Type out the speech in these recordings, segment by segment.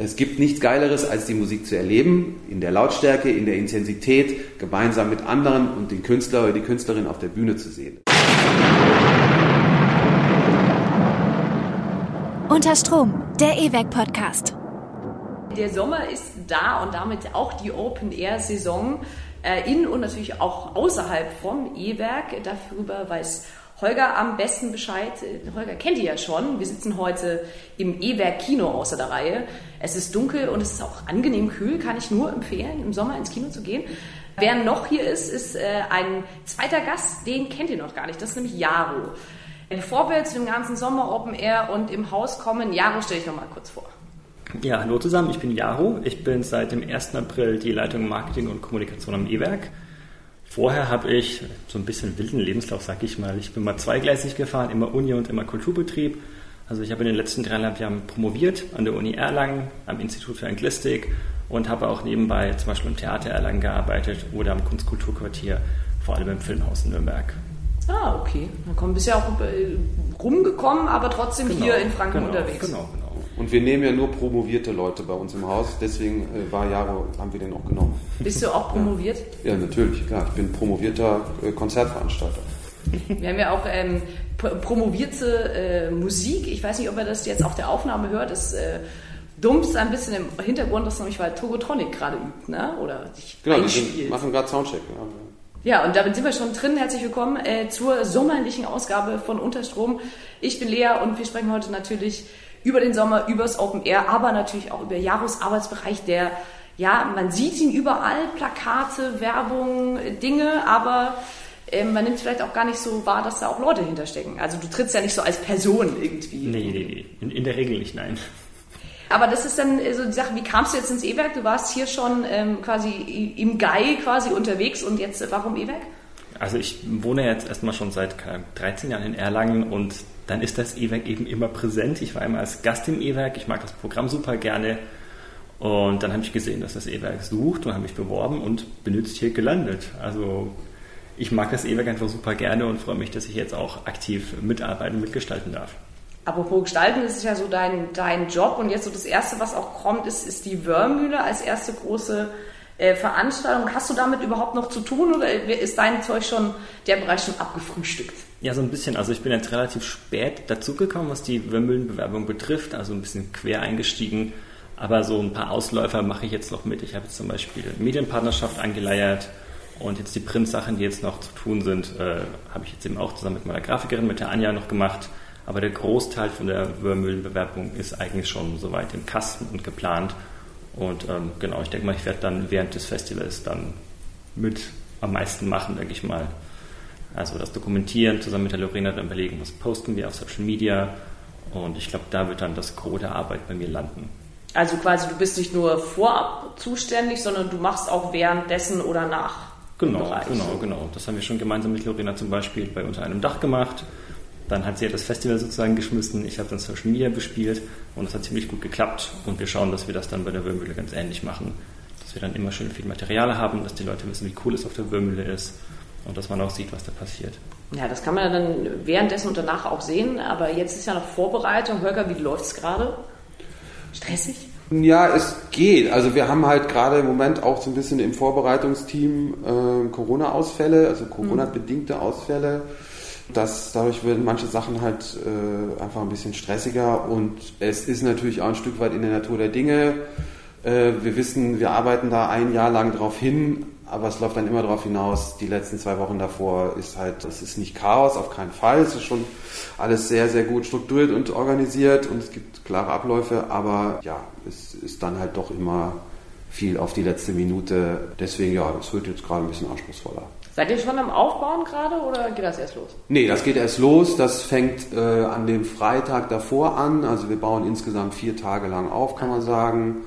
Es gibt nichts Geileres, als die Musik zu erleben, in der Lautstärke, in der Intensität, gemeinsam mit anderen und den Künstler oder die Künstlerin auf der Bühne zu sehen. Unter Strom, der E-Werk-Podcast. Der Sommer ist da und damit auch die Open-Air-Saison äh, in und natürlich auch außerhalb vom E-Werk. Darüber weiß Holger am besten Bescheid. Holger kennt ihr ja schon. Wir sitzen heute im E-Werk Kino außer der Reihe. Es ist dunkel und es ist auch angenehm kühl. Kann ich nur empfehlen, im Sommer ins Kino zu gehen. Wer noch hier ist, ist äh, ein zweiter Gast. Den kennt ihr noch gar nicht. Das ist nämlich Jaro. Bevor wir zu dem ganzen Sommer Open Air und im Haus kommen, Jaro, stell dich noch mal kurz vor. Ja, hallo zusammen, ich bin Jaro. Ich bin seit dem 1. April die Leitung Marketing und Kommunikation am E-Werk. Vorher habe ich so ein bisschen wilden Lebenslauf, sag ich mal. Ich bin mal zweigleisig gefahren, immer Uni und immer Kulturbetrieb. Also ich habe in den letzten dreieinhalb Jahren promoviert an der Uni Erlangen, am Institut für Anglistik und habe auch nebenbei zum Beispiel im Theater Erlangen gearbeitet oder am Kunstkulturquartier, vor allem im Filmhaus in Nürnberg. Ah, okay. Dann bist du ja auch äh, rumgekommen, aber trotzdem genau, hier in Franken genau, unterwegs. Genau, genau. Und wir nehmen ja nur promovierte Leute bei uns im Haus, deswegen äh, war Jaro, haben wir den auch genommen. Bist du auch promoviert? Ja, ja natürlich, klar. Ich bin promovierter äh, Konzertveranstalter. Wir haben ja auch ähm, promovierte äh, Musik. Ich weiß nicht, ob er das jetzt auf der Aufnahme hört. Es äh, dumpst ein bisschen im Hintergrund, das nämlich weil Togotronic gerade übt, ne? Oder sich Genau, wir machen gerade Soundcheck. Ja. Ja, und damit sind wir schon drin. Herzlich willkommen äh, zur sommerlichen Ausgabe von Unterstrom. Ich bin Lea und wir sprechen heute natürlich über den Sommer, übers Open Air, aber natürlich auch über Jaros Arbeitsbereich, der, ja, man sieht ihn überall, Plakate, Werbung, Dinge, aber äh, man nimmt vielleicht auch gar nicht so wahr, dass da auch Leute hinterstecken. Also du trittst ja nicht so als Person irgendwie. Nee, nee, nee. In, in der Regel nicht, nein. Aber das ist dann so die Sache, wie kamst du jetzt ins E-Werk? Du warst hier schon ähm, quasi im Gai quasi unterwegs und jetzt warum E-Werk? Also ich wohne jetzt erstmal schon seit 13 Jahren in Erlangen und dann ist das E-Werk eben immer präsent. Ich war einmal als Gast im E-Werk, ich mag das Programm super gerne und dann habe ich gesehen, dass das E-Werk sucht und habe mich beworben und bin jetzt hier gelandet. Also ich mag das E-Werk einfach super gerne und freue mich, dass ich jetzt auch aktiv mitarbeiten und mitgestalten darf. Apropos Gestalten, das ist ja so dein, dein Job und jetzt so das Erste, was auch kommt, ist, ist die Wörmühle als erste große äh, Veranstaltung. Hast du damit überhaupt noch zu tun oder ist dein Zeug schon, der Bereich schon abgefrühstückt? Ja, so ein bisschen. Also ich bin jetzt relativ spät dazugekommen, was die Wörmühlenbewerbung betrifft, also ein bisschen quer eingestiegen. Aber so ein paar Ausläufer mache ich jetzt noch mit. Ich habe jetzt zum Beispiel Medienpartnerschaft angeleiert und jetzt die Printsachen, die jetzt noch zu tun sind, äh, habe ich jetzt eben auch zusammen mit meiner Grafikerin, mit der Anja noch gemacht. Aber der Großteil von der Wörmühlenbewerbung ist eigentlich schon soweit im Kasten und geplant. Und ähm, genau, ich denke mal, ich werde dann während des Festivals dann mit am meisten machen, denke ich mal. Also das Dokumentieren, zusammen mit der Lorena dann überlegen, was posten wir auf Social Media. Und ich glaube, da wird dann das Gros der Arbeit bei mir landen. Also quasi, du bist nicht nur vorab zuständig, sondern du machst auch währenddessen oder nach. Genau, genau, genau. Das haben wir schon gemeinsam mit Lorena zum Beispiel bei Unter einem Dach gemacht. Dann hat sie ja das Festival sozusagen geschmissen, ich habe dann Social Media bespielt und es hat ziemlich gut geklappt und wir schauen, dass wir das dann bei der Würmühle ganz ähnlich machen. Dass wir dann immer schön viel Material haben, dass die Leute wissen, wie cool es auf der Würmühle ist und dass man auch sieht, was da passiert. Ja, das kann man dann währenddessen und danach auch sehen, aber jetzt ist ja noch Vorbereitung. Holger, wie läuft es gerade? Stressig? Ja, es geht. Also wir haben halt gerade im Moment auch so ein bisschen im Vorbereitungsteam äh, Corona-Ausfälle, also Corona-bedingte Ausfälle. Das, dadurch werden manche Sachen halt äh, einfach ein bisschen stressiger und es ist natürlich auch ein Stück weit in der Natur der Dinge. Äh, wir wissen, wir arbeiten da ein Jahr lang drauf hin, aber es läuft dann immer darauf hinaus, die letzten zwei Wochen davor ist halt, es ist nicht Chaos, auf keinen Fall. Es ist schon alles sehr, sehr gut strukturiert und organisiert und es gibt klare Abläufe, aber ja, es ist dann halt doch immer viel auf die letzte Minute. Deswegen, ja, es wird jetzt gerade ein bisschen anspruchsvoller. Seid ihr schon am Aufbauen gerade oder geht das erst los? Nee, das geht erst los. Das fängt äh, an dem Freitag davor an. Also wir bauen insgesamt vier Tage lang auf, kann man sagen.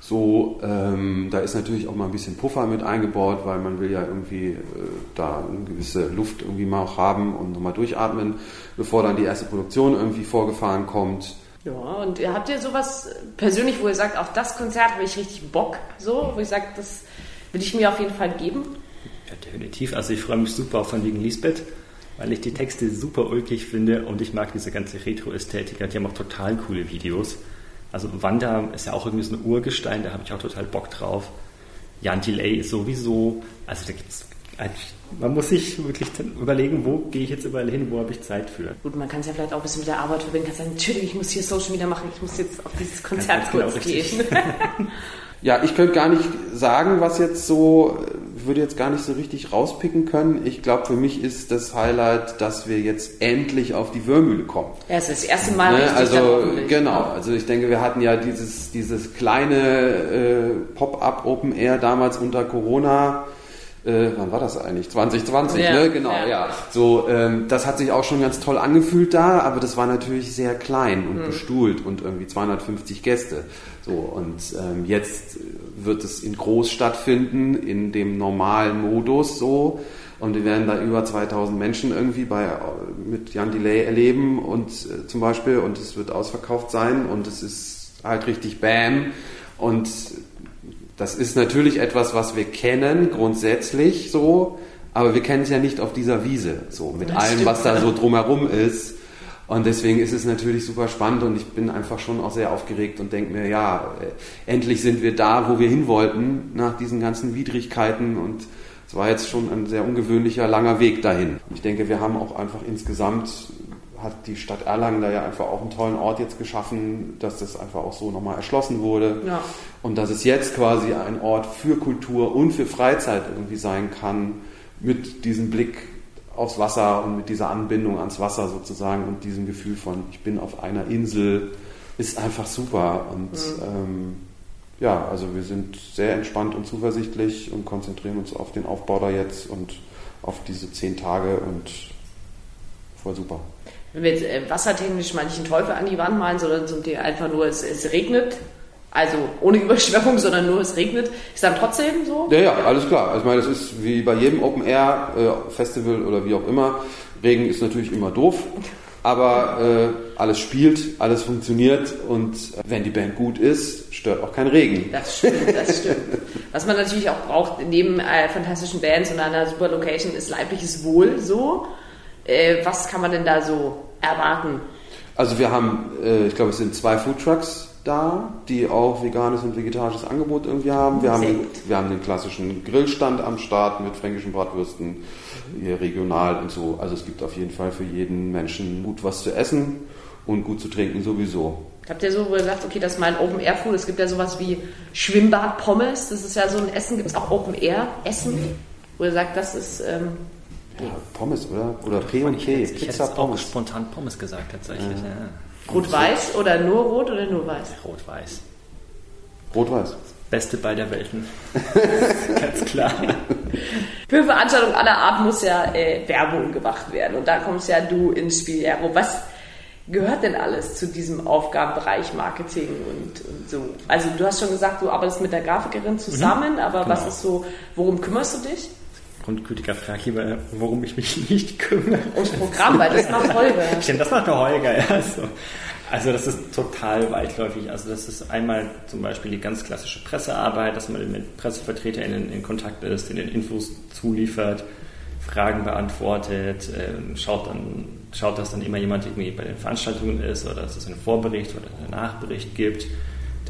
So, ähm, da ist natürlich auch mal ein bisschen Puffer mit eingebaut, weil man will ja irgendwie äh, da eine gewisse Luft irgendwie mal auch haben und nochmal durchatmen, bevor dann die erste Produktion irgendwie vorgefahren kommt. Ja, und habt ihr sowas persönlich, wo ihr sagt, auf das Konzert habe ich richtig Bock, so, wo ich sage, das will ich mir auf jeden Fall geben? Ja, definitiv. Also ich freue mich super auf Von wegen Lisbeth, weil ich die Texte super ulkig finde und ich mag diese ganze Retro-Ästhetik. Die haben auch total coole Videos. Also Wanda ist ja auch irgendwie so ein Urgestein, da habe ich auch total Bock drauf. Jan Delay ist sowieso, also da gibt's man muss sich wirklich überlegen, wo gehe ich jetzt überall hin, wo habe ich Zeit für. Gut, man kann es ja vielleicht auch ein bisschen mit der Arbeit verbinden, kann sagen, natürlich, ich muss hier Social Media machen, ich muss jetzt auf dieses Konzert kurz genau gehen. ja, ich könnte gar nicht sagen, was jetzt so, würde jetzt gar nicht so richtig rauspicken können. Ich glaube, für mich ist das Highlight, dass wir jetzt endlich auf die Wörmühle kommen. Ja, es ist das erste Mal. Ne? Also genau, also ich denke, wir hatten ja dieses, dieses kleine äh, Pop-up Open Air damals unter Corona äh, wann war das eigentlich? 2020, ja, ne? Genau, ja. ja. So, ähm, das hat sich auch schon ganz toll angefühlt da, aber das war natürlich sehr klein und mhm. bestuhlt und irgendwie 250 Gäste. So, und ähm, jetzt wird es in groß stattfinden, in dem normalen Modus so. Und wir werden da über 2000 Menschen irgendwie bei, mit Jan Delay erleben und äh, zum Beispiel, und es wird ausverkauft sein und es ist halt richtig Bam. Und das ist natürlich etwas, was wir kennen, grundsätzlich so, aber wir kennen es ja nicht auf dieser Wiese, so mit das allem, stimmt. was da so drumherum ist. Und deswegen ist es natürlich super spannend und ich bin einfach schon auch sehr aufgeregt und denke mir, ja, äh, endlich sind wir da, wo wir hin wollten, nach diesen ganzen Widrigkeiten und es war jetzt schon ein sehr ungewöhnlicher, langer Weg dahin. Ich denke, wir haben auch einfach insgesamt hat die Stadt Erlangen da ja einfach auch einen tollen Ort jetzt geschaffen, dass das einfach auch so nochmal erschlossen wurde. Ja. Und dass es jetzt quasi ein Ort für Kultur und für Freizeit irgendwie sein kann, mit diesem Blick aufs Wasser und mit dieser Anbindung ans Wasser sozusagen und diesem Gefühl von, ich bin auf einer Insel, ist einfach super. Und mhm. ähm, ja, also wir sind sehr entspannt und zuversichtlich und konzentrieren uns auf den Aufbau da jetzt und auf diese zehn Tage und voll super wenn wir jetzt äh, wassertechnisch einen Teufel an die Wand malen, sondern so einfach nur, es, es regnet, also ohne Überschwemmung, sondern nur es regnet, ist dann trotzdem so? Ja, ja, alles klar. Also ich meine, das ist wie bei jedem Open Air äh, Festival oder wie auch immer. Regen ist natürlich immer doof, aber äh, alles spielt, alles funktioniert und wenn die Band gut ist, stört auch kein Regen. Das stimmt, das stimmt. Was man natürlich auch braucht neben äh, fantastischen Bands und einer super Location ist leibliches Wohl so. Äh, was kann man denn da so erwarten? Also wir haben, äh, ich glaube, es sind zwei Foodtrucks da, die auch veganes und vegetarisches Angebot irgendwie haben. Wir haben, den, wir haben den klassischen Grillstand am Start mit fränkischen Bratwürsten, hier regional und so. Also es gibt auf jeden Fall für jeden Menschen gut was zu essen und gut zu trinken sowieso. Habt ihr so gesagt, okay, das ist mein Open Air Food. Es gibt ja sowas wie Schwimmbad Pommes. Das ist ja so ein Essen. Gibt es auch Open Air Essen, wo ihr sagt, das ist ähm, ja, Pommes, oder? Oder P und P. Ich, ich hätte auch Pommes. spontan Pommes gesagt, tatsächlich. Ja. Rot-Weiß oder nur Rot oder nur Weiß? Rot-Weiß. Rot-Weiß. Beste bei der Welten. Ganz klar. Für Veranstaltungen aller Art muss ja äh, Werbung gemacht werden. Und da kommst ja du ins Spiel, Jero. Was gehört denn alles zu diesem Aufgabenbereich Marketing und, und, so? Also du hast schon gesagt, du arbeitest mit der Grafikerin zusammen, mhm, aber genau. was ist so, worum kümmerst du dich? Grundgültiger Frage lieber, worum ich mich nicht kümmere. Ums Programm, weil das macht Holger. Stimmt, das macht der Holger, ja. Also, also das ist total weitläufig. Also das ist einmal zum Beispiel die ganz klassische Pressearbeit, dass man mit PressevertreterInnen in Kontakt ist, denen Infos zuliefert, Fragen beantwortet, äh, schaut dann schaut, dass dann immer jemand irgendwie bei den Veranstaltungen ist oder dass es einen Vorbericht oder einen Nachbericht gibt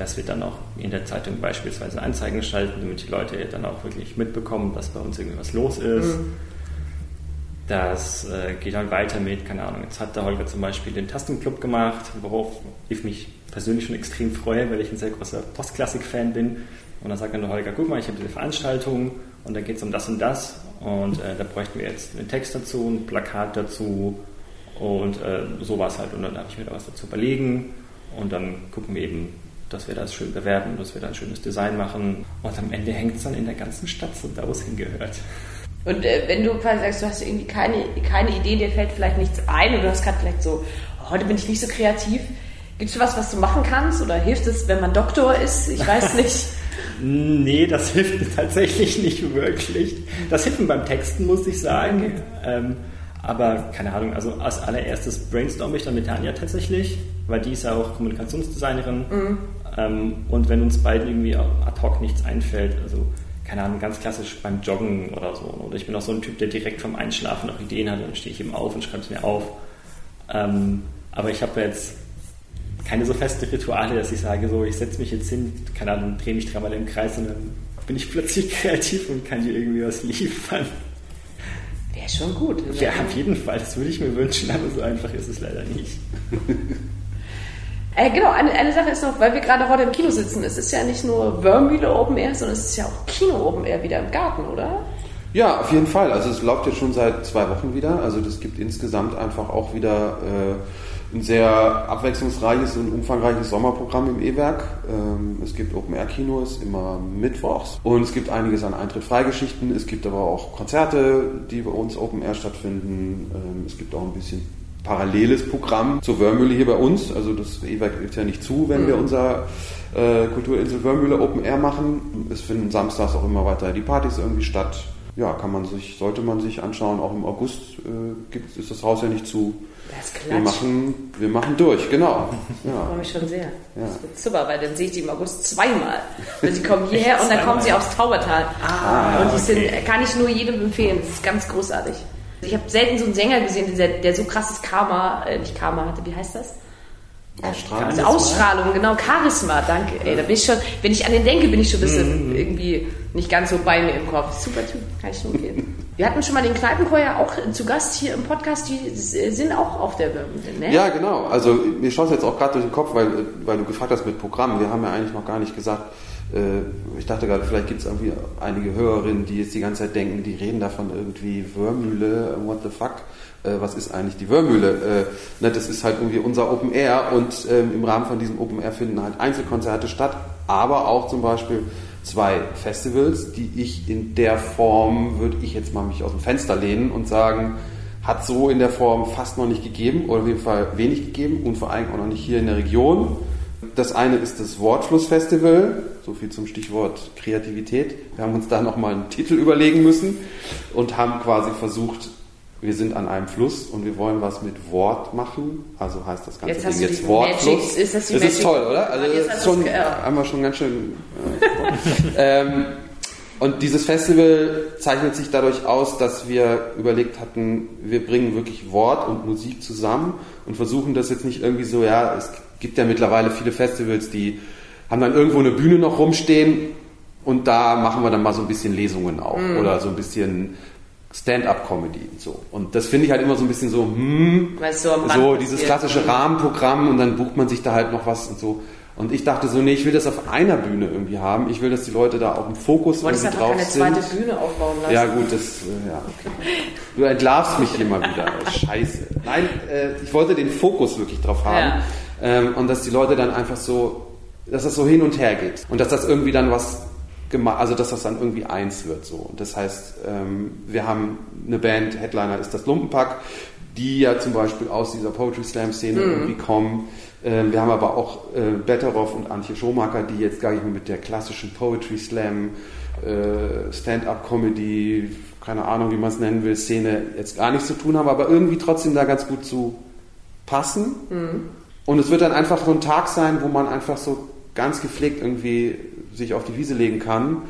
dass wir dann auch in der Zeitung beispielsweise Anzeigen schalten, damit die Leute dann auch wirklich mitbekommen, dass bei uns irgendwas los ist. Mhm. Das äh, geht dann weiter mit, keine Ahnung, jetzt hat der Holger zum Beispiel den Tastenclub gemacht, worauf ich mich persönlich schon extrem freue, weil ich ein sehr großer Postklassik-Fan bin. Und dann sagt dann der Holger, guck mal, ich habe diese Veranstaltung und da geht es um das und das und äh, da bräuchten wir jetzt einen Text dazu, ein Plakat dazu und äh, sowas halt. Und dann darf ich mir da was dazu überlegen und dann gucken wir eben, dass wir das schön bewerten, dass wir da ein schönes Design machen. Und am Ende hängt es dann in der ganzen Stadt so da, wo es hingehört. Und äh, wenn du quasi sagst, du hast irgendwie keine, keine Idee, dir fällt vielleicht nichts ein oder du hast gerade vielleicht so, oh, heute bin ich nicht so kreativ. Gibt es was, was du machen kannst? Oder hilft es, wenn man Doktor ist? Ich weiß nicht. nee, das hilft tatsächlich nicht wirklich. Das hilft mir beim Texten, muss ich sagen. Okay. Ähm, aber keine Ahnung, also als allererstes brainstorm ich dann mit Tanja tatsächlich, weil die ist ja auch Kommunikationsdesignerin. Mhm. Ähm, und wenn uns beiden irgendwie ad hoc nichts einfällt, also keine Ahnung, ganz klassisch beim Joggen oder so. Oder ich bin auch so ein Typ, der direkt vom Einschlafen noch Ideen hat, dann stehe ich eben auf und schreibe es mir auf. Ähm, aber ich habe jetzt keine so festen Rituale, dass ich sage, so, ich setze mich jetzt hin, keine Ahnung, drehe mich dreimal im Kreis und dann bin ich plötzlich kreativ und kann dir irgendwie was liefern. Wäre schon gut. Ja, auf jeden Fall, das würde ich mir wünschen, aber so einfach ist es leider nicht. Äh, genau, eine, eine Sache ist noch, weil wir gerade heute im Kino sitzen, es ist ja nicht nur Wörmühle Open Air, sondern es ist ja auch Kino Open Air wieder im Garten, oder? Ja, auf jeden Fall. Also es läuft jetzt schon seit zwei Wochen wieder. Also das gibt insgesamt einfach auch wieder äh, ein sehr abwechslungsreiches und umfangreiches Sommerprogramm im E-Werk. Ähm, es gibt Open-Air-Kinos immer mittwochs und es gibt einiges an Eintritt-Freigeschichten. Es gibt aber auch Konzerte, die bei uns Open-Air stattfinden. Ähm, es gibt auch ein bisschen paralleles Programm zur Wörmühle hier bei uns. Also das E-Werk gibt ja nicht zu, wenn wir unser äh, Kulturinsel Wörmühle Open Air machen. Es finden samstags auch immer weiter die Partys irgendwie statt ja, kann man sich, sollte man sich anschauen. Auch im August äh, gibt, ist das Haus ja nicht zu. Das wir machen, wir machen durch, genau. Ja. Ich freue mich schon sehr. Ja. Das wird super, weil dann sehe ich die im August zweimal. Und sie kommen hierher und dann kommen sie aufs Taubertal. Ah, und die okay. sind, kann ich nur jedem empfehlen. Das ist ganz großartig. Ich habe selten so einen Sänger gesehen, der, der so krasses Karma, äh, nicht Karma hatte, wie heißt das? Ausstrahlung. Also Ausstrahlung, genau, Charisma, danke. Ey, da bin ich schon, wenn ich an den denke, bin ich schon ein bisschen mm. irgendwie nicht ganz so bei mir im Kopf. Super Typ, kann ich nur empfehlen. Wir hatten schon mal den Kneipenchor ja auch zu Gast hier im Podcast, die sind auch auf der ne? Ja, genau. Also mir schaut jetzt auch gerade durch den Kopf, weil, weil du gefragt hast mit Programm. Wir haben ja eigentlich noch gar nicht gesagt, äh, ich dachte gerade, vielleicht gibt es irgendwie einige Hörerinnen, die jetzt die ganze Zeit denken, die reden davon irgendwie Wörmühle, what the fuck äh, was ist eigentlich die Wörmühle? Äh, ne, das ist halt irgendwie unser Open Air und ähm, im Rahmen von diesem Open Air finden halt Einzelkonzerte statt, aber auch zum Beispiel zwei Festivals, die ich in der Form, würde ich jetzt mal mich aus dem Fenster lehnen und sagen, hat so in der Form fast noch nicht gegeben oder auf jeden Fall wenig gegeben und vor allem auch noch nicht hier in der Region. Das eine ist das Wortflussfestival, so viel zum Stichwort Kreativität. Wir haben uns da nochmal einen Titel überlegen müssen und haben quasi versucht, wir sind an einem Fluss und wir wollen was mit Wort machen. Also heißt das ganze jetzt Ding jetzt Wortfluss. Ist das, das ist toll, oder? Also das ist schon, haben wir schon ganz schön. Äh, ähm, und dieses Festival zeichnet sich dadurch aus, dass wir überlegt hatten, wir bringen wirklich Wort und Musik zusammen und versuchen das jetzt nicht irgendwie so, ja, es gibt ja mittlerweile viele Festivals, die haben dann irgendwo eine Bühne noch rumstehen und da machen wir dann mal so ein bisschen Lesungen auch mm. oder so ein bisschen Stand-up-Comedy und so. Und das finde ich halt immer so ein bisschen so, hm, du, so dieses klassische Rahmenprogramm und dann bucht man sich da halt noch was und so. Und ich dachte so, nee, ich will das auf einer Bühne irgendwie haben. Ich will, dass die Leute da auch im Fokus irgendwie drauf sind. keine zweite Bühne aufbauen lassen. Ja gut, das, äh, ja. Du entlarvst mich hier mal wieder. Scheiße. Nein, äh, ich wollte den Fokus wirklich drauf haben. Ja. Ähm, und dass die Leute dann einfach so, dass das so hin und her geht. Und dass das irgendwie dann was also dass das dann irgendwie eins wird so. Das heißt, ähm, wir haben eine Band, Headliner ist das Lumpenpack, die ja zum Beispiel aus dieser Poetry Slam Szene mhm. irgendwie kommen. Ähm, wir haben aber auch äh, Betteroff und Antje Schomaker, die jetzt gar nicht mehr mit der klassischen Poetry Slam, äh, Stand-up-Comedy, keine Ahnung, wie man es nennen will, Szene jetzt gar nichts zu tun haben, aber irgendwie trotzdem da ganz gut zu passen. Mhm. Und es wird dann einfach so ein Tag sein, wo man einfach so ganz gepflegt irgendwie sich auf die Wiese legen kann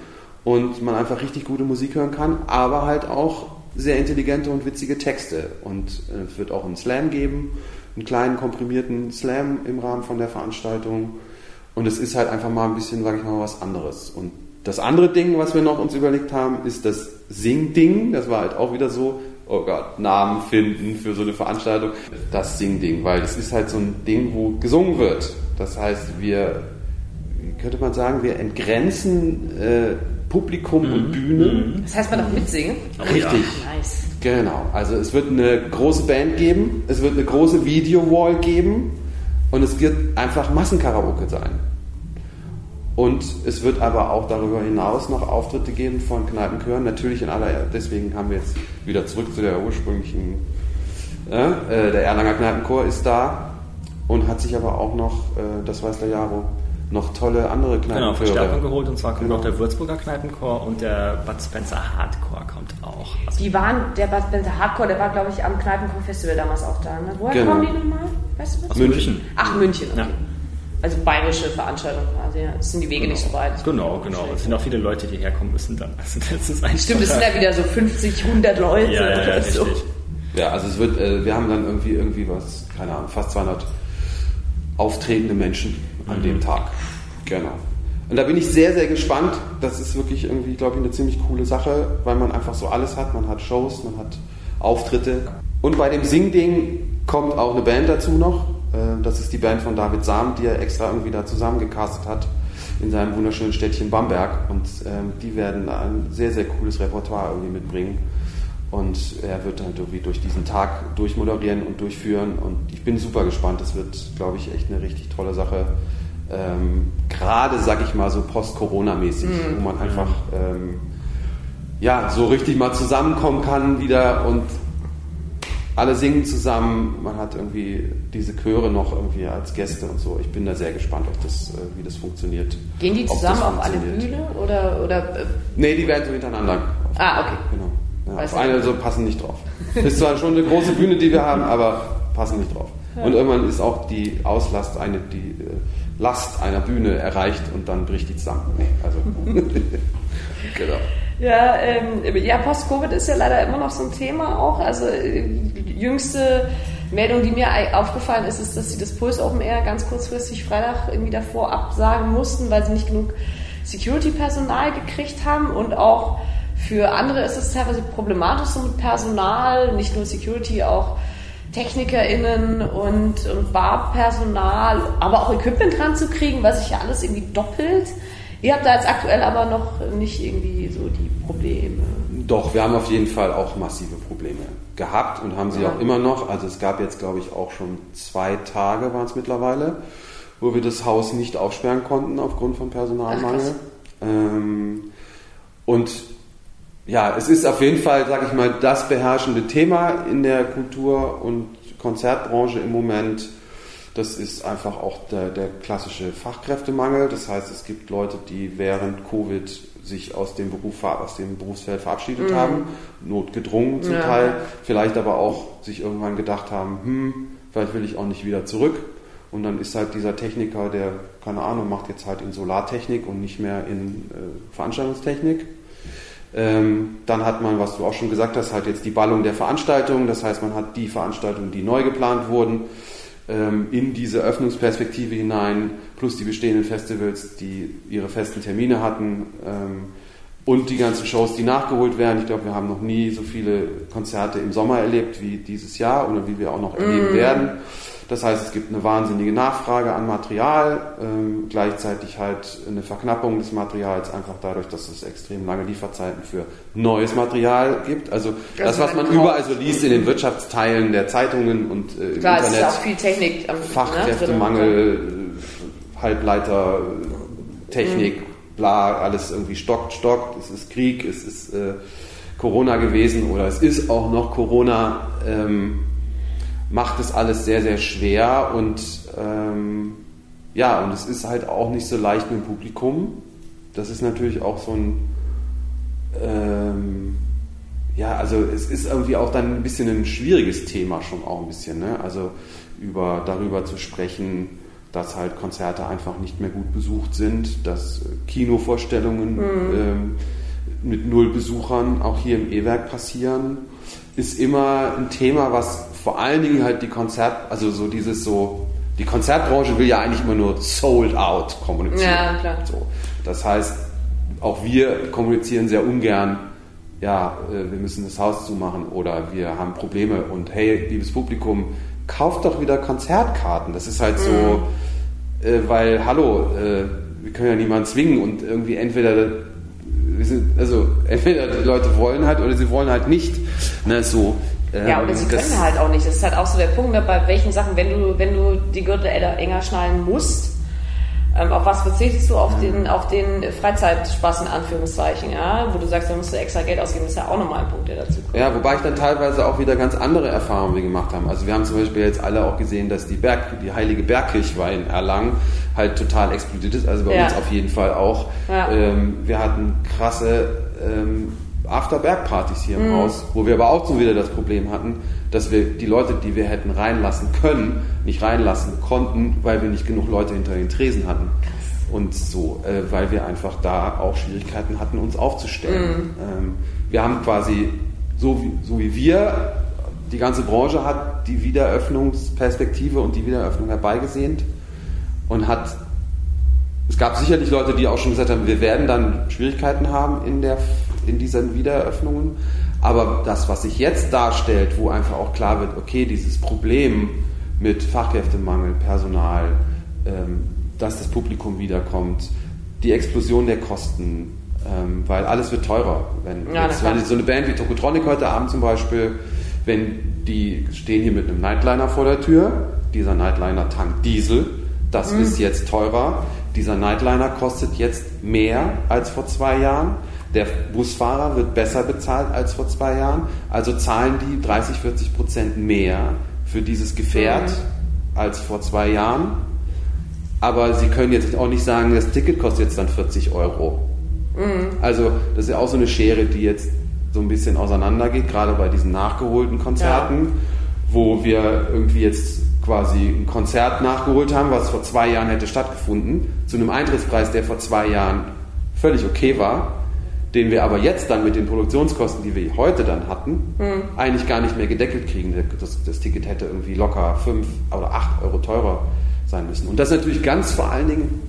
und man einfach richtig gute Musik hören kann, aber halt auch sehr intelligente und witzige Texte. Und äh, es wird auch einen Slam geben, einen kleinen komprimierten Slam im Rahmen von der Veranstaltung. Und es ist halt einfach mal ein bisschen, sage ich mal, was anderes. Und das andere Ding, was wir noch uns überlegt haben, ist das Sing-Ding. Das war halt auch wieder so, oh Gott, Namen finden für so eine Veranstaltung. Das Sing-Ding, weil es ist halt so ein Ding, wo gesungen wird. Das heißt, wir könnte man sagen, wir entgrenzen äh, Publikum mhm. und Bühne. Mhm. Das heißt, man darf mitsingen? Richtig. Ja. Nice. Genau. Also es wird eine große Band geben, es wird eine große Video-Wall geben und es wird einfach Massenkaraoke sein. Und es wird aber auch darüber hinaus noch Auftritte geben von Kneipenchören. Natürlich in aller, deswegen haben wir jetzt wieder zurück zu der ursprünglichen, äh, äh der Erlanger Kneipenchor ist da und hat sich aber auch noch, äh, das weiß der Jaro, noch tolle andere Kneipen. Genau, Verstärkung geholt und zwar kommt genau. noch der Würzburger Kneipenchor und der Bud Spencer Hardcore kommt auch. Also die waren, der Bud Spencer Hardcore, der war glaube ich am Kneipenchor Festival damals auch da. Ne? Woher genau. kommen die nochmal? Weißt du was? Aus München. Ach, München, okay. Ja. Also bayerische Veranstaltung quasi, ja. Es sind die Wege genau. nicht so weit. Genau, genau. Es sind auch viele Leute, die herkommen müssen dann. Also das ist Stimmt, es sind ja wieder so 50, 100 Leute ja, ja, ja, so. Ja, also es wird, äh, wir haben dann irgendwie, irgendwie was, keine Ahnung, fast 200 auftretende Menschen an dem Tag. Genau. Und da bin ich sehr, sehr gespannt. Das ist wirklich irgendwie, glaube ich, eine ziemlich coole Sache, weil man einfach so alles hat. Man hat Shows, man hat Auftritte. Und bei dem Sing-Ding kommt auch eine Band dazu noch. Äh, das ist die Band von David Sam, die er extra irgendwie da zusammengecastet hat in seinem wunderschönen Städtchen Bamberg. Und ähm, die werden ein sehr, sehr cooles Repertoire irgendwie mitbringen. Und er wird dann irgendwie durch diesen Tag durchmoderieren und durchführen. Und ich bin super gespannt. Das wird, glaube ich, echt eine richtig tolle Sache. Ähm, Gerade, sag ich mal, so post-Corona-mäßig, mhm. wo man einfach ähm, ja, so richtig mal zusammenkommen kann wieder und alle singen zusammen. Man hat irgendwie diese Chöre noch irgendwie als Gäste und so. Ich bin da sehr gespannt, ob das, äh, wie das funktioniert. Gehen die zusammen auf eine Bühne oder, oder? Äh? Nee, die werden so hintereinander. Ah, okay. Genau. Ja, auf eine so passen nicht drauf. Ist zwar schon eine große Bühne, die wir haben, aber passen nicht drauf. Ja. Und irgendwann ist auch die Auslast eine, die äh, Last einer Bühne erreicht und dann bricht die zusammen. Nee, also genau. Ja, ähm, ja, Post-Covid ist ja leider immer noch so ein Thema auch. Also die jüngste Meldung, die mir aufgefallen ist, ist, dass sie das Puls Open Air ganz kurzfristig Freitag irgendwie davor absagen mussten, weil sie nicht genug Security-Personal gekriegt haben und auch für andere ist es teilweise problematisch so mit Personal, nicht nur Security, auch TechnikerInnen und, und Barpersonal, aber auch Equipment ranzukriegen, was sich ja alles irgendwie doppelt. Ihr habt da jetzt aktuell aber noch nicht irgendwie so die Probleme. Doch, wir haben auf jeden Fall auch massive Probleme gehabt und haben sie ja. auch immer noch. Also es gab jetzt, glaube ich, auch schon zwei Tage waren es mittlerweile, wo wir das Haus nicht aufsperren konnten aufgrund von Personalmangel. Ach, ähm, und ja, es ist auf jeden Fall, sage ich mal, das beherrschende Thema in der Kultur- und Konzertbranche im Moment. Das ist einfach auch der, der, klassische Fachkräftemangel. Das heißt, es gibt Leute, die während Covid sich aus dem Beruf, aus dem Berufsfeld verabschiedet mhm. haben, notgedrungen zum ja. Teil, vielleicht aber auch sich irgendwann gedacht haben, hm, vielleicht will ich auch nicht wieder zurück. Und dann ist halt dieser Techniker, der, keine Ahnung, macht jetzt halt in Solartechnik und nicht mehr in äh, Veranstaltungstechnik. Ähm, dann hat man, was du auch schon gesagt hast, halt jetzt die Ballung der Veranstaltungen. Das heißt, man hat die Veranstaltungen, die neu geplant wurden, ähm, in diese Öffnungsperspektive hinein, plus die bestehenden Festivals, die ihre festen Termine hatten ähm, und die ganzen Shows, die nachgeholt werden. Ich glaube, wir haben noch nie so viele Konzerte im Sommer erlebt wie dieses Jahr oder wie wir auch noch erleben mm. werden. Das heißt, es gibt eine wahnsinnige Nachfrage an Material, ähm, gleichzeitig halt eine Verknappung des Materials, einfach dadurch, dass es extrem lange Lieferzeiten für neues Material gibt. Also das, das was man überall so liest in den Wirtschaftsteilen der Zeitungen und äh, im Klar, Internet. Ist auch viel Technik am, ne, Fachkräftemangel, ne? Halbleiter, Technik, mhm. bla, alles irgendwie stockt, stockt. Es ist Krieg, es ist äh, Corona gewesen oder es ist auch noch Corona. Ähm, macht es alles sehr, sehr schwer und ähm, ja, und es ist halt auch nicht so leicht mit dem Publikum. Das ist natürlich auch so ein, ähm, ja, also es ist irgendwie auch dann ein bisschen ein schwieriges Thema schon auch ein bisschen, ne? Also über, darüber zu sprechen, dass halt Konzerte einfach nicht mehr gut besucht sind, dass Kinovorstellungen mhm. ähm, mit null Besuchern auch hier im E-Werk passieren, ist immer ein Thema, was vor allen Dingen halt die Konzert, also so dieses so, die Konzertbranche will ja eigentlich immer nur sold out kommunizieren. Ja, klar. So. Das heißt, auch wir kommunizieren sehr ungern, ja, äh, wir müssen das Haus zumachen oder wir haben Probleme und hey, liebes Publikum, kauft doch wieder Konzertkarten. Das ist halt so, mhm. äh, weil, hallo, äh, wir können ja niemanden zwingen und irgendwie entweder sind, also entweder die Leute wollen halt oder sie wollen halt nicht. Ne, so. Ja, oder sie können halt auch nicht. Das ist halt auch so der Punkt, ne, bei welchen Sachen, wenn du, wenn du die Gürtel enger schnallen musst, ähm, auf was verzichtest du? Auf den, auf den Freizeitspaß in Anführungszeichen, ja? Wo du sagst, da musst du extra Geld ausgeben, das ist ja auch nochmal ein Punkt, der dazu kommt. Ja, wobei ich dann teilweise auch wieder ganz andere Erfahrungen gemacht haben. Also wir haben zum Beispiel jetzt alle auch gesehen, dass die Berg, die heilige Bergkirche war in Erlangen halt total explodiert ist, also bei ja. uns auf jeden Fall auch. Ja. Ähm, wir hatten krasse ähm, After-Berg-Partys hier im mhm. Haus, wo wir aber auch so wieder das Problem hatten, dass wir die Leute, die wir hätten reinlassen können, nicht reinlassen konnten, weil wir nicht genug Leute hinter den Tresen hatten. Und so, äh, weil wir einfach da auch Schwierigkeiten hatten, uns aufzustellen. Mhm. Ähm, wir haben quasi, so wie, so wie wir, die ganze Branche hat die Wiederöffnungsperspektive und die Wiederöffnung herbeigesehnt. und hat es gab sicherlich Leute, die auch schon gesagt haben, wir werden dann Schwierigkeiten haben in, der, in diesen Wiedereröffnungen. Aber das, was sich jetzt darstellt, wo einfach auch klar wird, okay, dieses Problem mit Fachkräftemangel, Personal, ähm, dass das Publikum wiederkommt, die Explosion der Kosten, ähm, weil alles wird teurer. Wenn, ja, jetzt, wenn so eine Band wie Tokotronic heute Abend zum Beispiel, wenn die stehen hier mit einem Nightliner vor der Tür, dieser Nightliner tankt Diesel, das mhm. ist jetzt teurer. Dieser Nightliner kostet jetzt mehr als vor zwei Jahren. Der Busfahrer wird besser bezahlt als vor zwei Jahren. Also zahlen die 30, 40 Prozent mehr für dieses Gefährt mhm. als vor zwei Jahren. Aber sie können jetzt auch nicht sagen, das Ticket kostet jetzt dann 40 Euro. Mhm. Also das ist ja auch so eine Schere, die jetzt so ein bisschen auseinandergeht, gerade bei diesen nachgeholten Konzerten, ja. wo wir irgendwie jetzt quasi ein Konzert nachgeholt haben, was vor zwei Jahren hätte stattgefunden, zu einem Eintrittspreis, der vor zwei Jahren völlig okay war, den wir aber jetzt dann mit den Produktionskosten, die wir heute dann hatten, hm. eigentlich gar nicht mehr gedeckelt kriegen. Das, das, Ticket hätte irgendwie locker fünf oder acht Euro teurer sein müssen. Und das ist natürlich ganz vor allen Dingen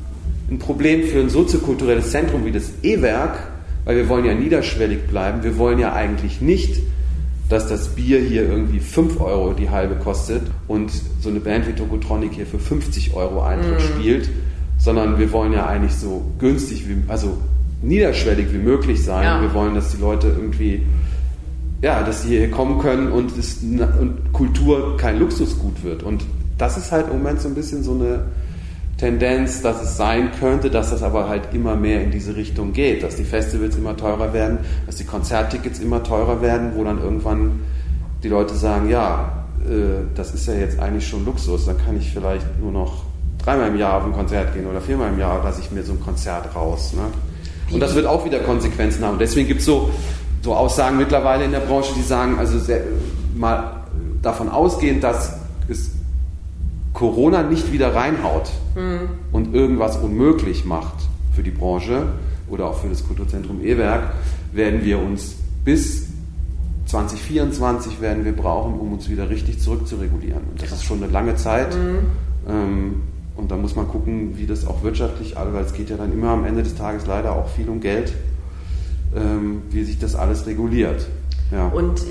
ein Problem für ein soziokulturelles Zentrum wie das E-Werk, weil wir wollen ja niederschwellig bleiben. Wir wollen ja eigentlich nicht dass das Bier hier irgendwie 5 Euro die halbe kostet und so eine Band wie Tokotronic hier für 50 Euro Eintritt mm. spielt, sondern wir wollen ja eigentlich so günstig wie, also niederschwellig wie möglich sein. Ja. Wir wollen, dass die Leute irgendwie, ja, dass sie hier kommen können und, es, und Kultur kein Luxusgut wird. Und das ist halt im Moment so ein bisschen so eine Tendenz, dass es sein könnte, dass das aber halt immer mehr in diese Richtung geht, dass die Festivals immer teurer werden, dass die Konzerttickets immer teurer werden, wo dann irgendwann die Leute sagen, ja, äh, das ist ja jetzt eigentlich schon Luxus, dann kann ich vielleicht nur noch dreimal im Jahr auf ein Konzert gehen oder viermal im Jahr lasse ich mir so ein Konzert raus. Ne? Und das wird auch wieder Konsequenzen haben. Deswegen gibt es so, so Aussagen mittlerweile in der Branche, die sagen, also sehr, mal davon ausgehend, dass es Corona nicht wieder reinhaut mhm. und irgendwas unmöglich macht für die Branche oder auch für das Kulturzentrum E-Werk, werden wir uns bis 2024 werden wir brauchen, um uns wieder richtig zurückzuregulieren. Und das ist schon eine lange Zeit. Mhm. Ähm, und da muss man gucken, wie das auch wirtschaftlich, weil es geht ja dann immer am Ende des Tages leider auch viel um Geld, ähm, wie sich das alles reguliert. Ja. Und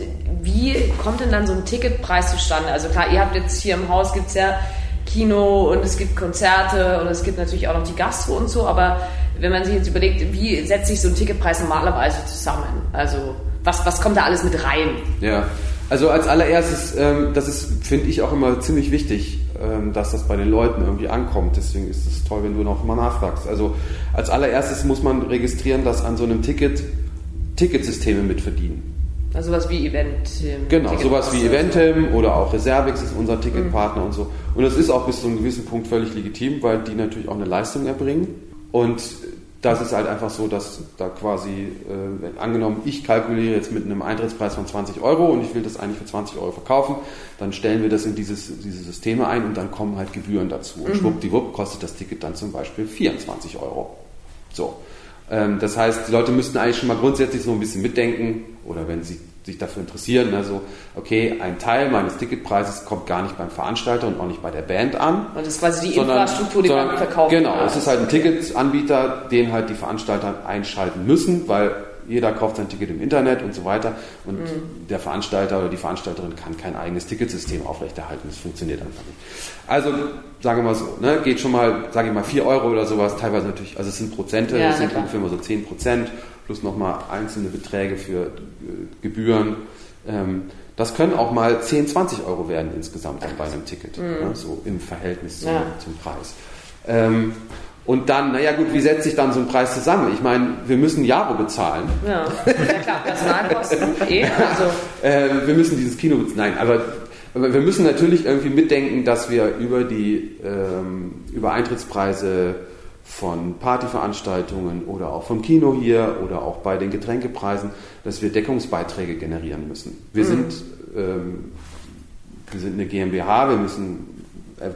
wie kommt denn dann so ein Ticketpreis zustande? Also klar, ihr habt jetzt hier im Haus gibt es ja Kino und es gibt Konzerte und es gibt natürlich auch noch die Gastro und so, aber wenn man sich jetzt überlegt, wie setzt sich so ein Ticketpreis normalerweise zusammen? Also was, was kommt da alles mit rein? Ja, also als allererstes, ähm, das ist, finde ich, auch immer ziemlich wichtig, ähm, dass das bei den Leuten irgendwie ankommt. Deswegen ist es toll, wenn du noch mal nachfragst. Also als allererstes muss man registrieren, dass an so einem Ticket Ticketsysteme mitverdienen. Also sowas wie Eventim. Genau, sowas wie Eventim oder auch Reservix ist unser Ticketpartner mhm. und so. Und das ist auch bis zu einem gewissen Punkt völlig legitim, weil die natürlich auch eine Leistung erbringen. Und das ist halt einfach so, dass da quasi, äh, angenommen, ich kalkuliere jetzt mit einem Eintrittspreis von 20 Euro und ich will das eigentlich für 20 Euro verkaufen, dann stellen wir das in dieses, diese Systeme ein und dann kommen halt Gebühren dazu. Und mhm. schwuppdiwupp kostet das Ticket dann zum Beispiel 24 Euro. So. Ähm, das heißt, die Leute müssten eigentlich schon mal grundsätzlich so ein bisschen mitdenken oder wenn sie sich dafür interessieren, also okay, ein Teil meines Ticketpreises kommt gar nicht beim Veranstalter und auch nicht bei der Band an. Und das ist quasi die sondern, Infrastruktur, die sondern, man verkauft. Genau, es ist halt ein Ticketanbieter, den halt die Veranstalter einschalten müssen, weil jeder kauft sein Ticket im Internet und so weiter und mhm. der Veranstalter oder die Veranstalterin kann kein eigenes Ticketsystem aufrechterhalten. Das funktioniert einfach nicht. Also sagen wir mal so, ne, geht schon mal, sage ich mal, 4 Euro oder sowas, teilweise natürlich, also es sind Prozente, ja, es sind ungefähr immer so 10 Prozent plus nochmal einzelne Beträge für äh, Gebühren. Ähm, das können auch mal 10, 20 Euro werden insgesamt dann bei einem Ticket, mhm. ne, so im Verhältnis zum, ja. zum Preis. Ähm, und dann, naja gut, wie setzt sich dann so ein Preis zusammen? Ich meine, wir müssen Jahre bezahlen. Ja, ja klar, Personalkosten eh. Also. äh, wir müssen dieses Kino bezahlen. Nein, aber, aber, wir müssen natürlich irgendwie mitdenken, dass wir über die ähm, über Eintrittspreise von Partyveranstaltungen oder auch vom Kino hier oder auch bei den Getränkepreisen, dass wir Deckungsbeiträge generieren müssen. Wir, mhm. sind, ähm, wir sind eine GmbH, wir müssen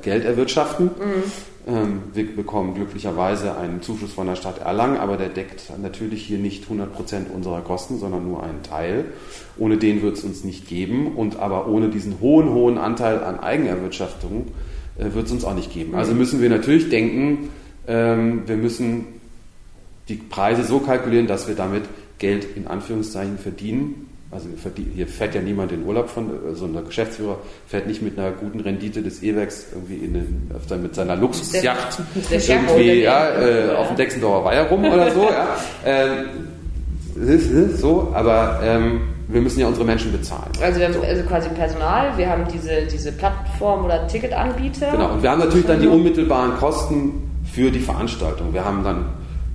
Geld erwirtschaften. Mhm. Ähm, wir bekommen glücklicherweise einen Zuschuss von der Stadt Erlangen, aber der deckt natürlich hier nicht 100 Prozent unserer Kosten, sondern nur einen Teil. Ohne den wird es uns nicht geben. Und aber ohne diesen hohen, hohen Anteil an Eigenerwirtschaftung äh, wird es uns auch nicht geben. Also müssen wir natürlich denken, wir müssen die Preise so kalkulieren, dass wir damit Geld in Anführungszeichen verdienen. Also hier fährt ja niemand in Urlaub von, so also ein Geschäftsführer fährt nicht mit einer guten Rendite des E-Werks irgendwie in den, mit seiner Luxusjacht irgendwie ja, äh, auf dem Dexendorfer Weiher rum oder so. ja. Ähm, so, aber ähm, wir müssen ja unsere Menschen bezahlen. Also wir haben so. also quasi Personal, wir haben diese, diese Plattform oder Ticketanbieter. Genau, und wir haben natürlich dann die unmittelbaren Kosten für die Veranstaltung. Wir haben dann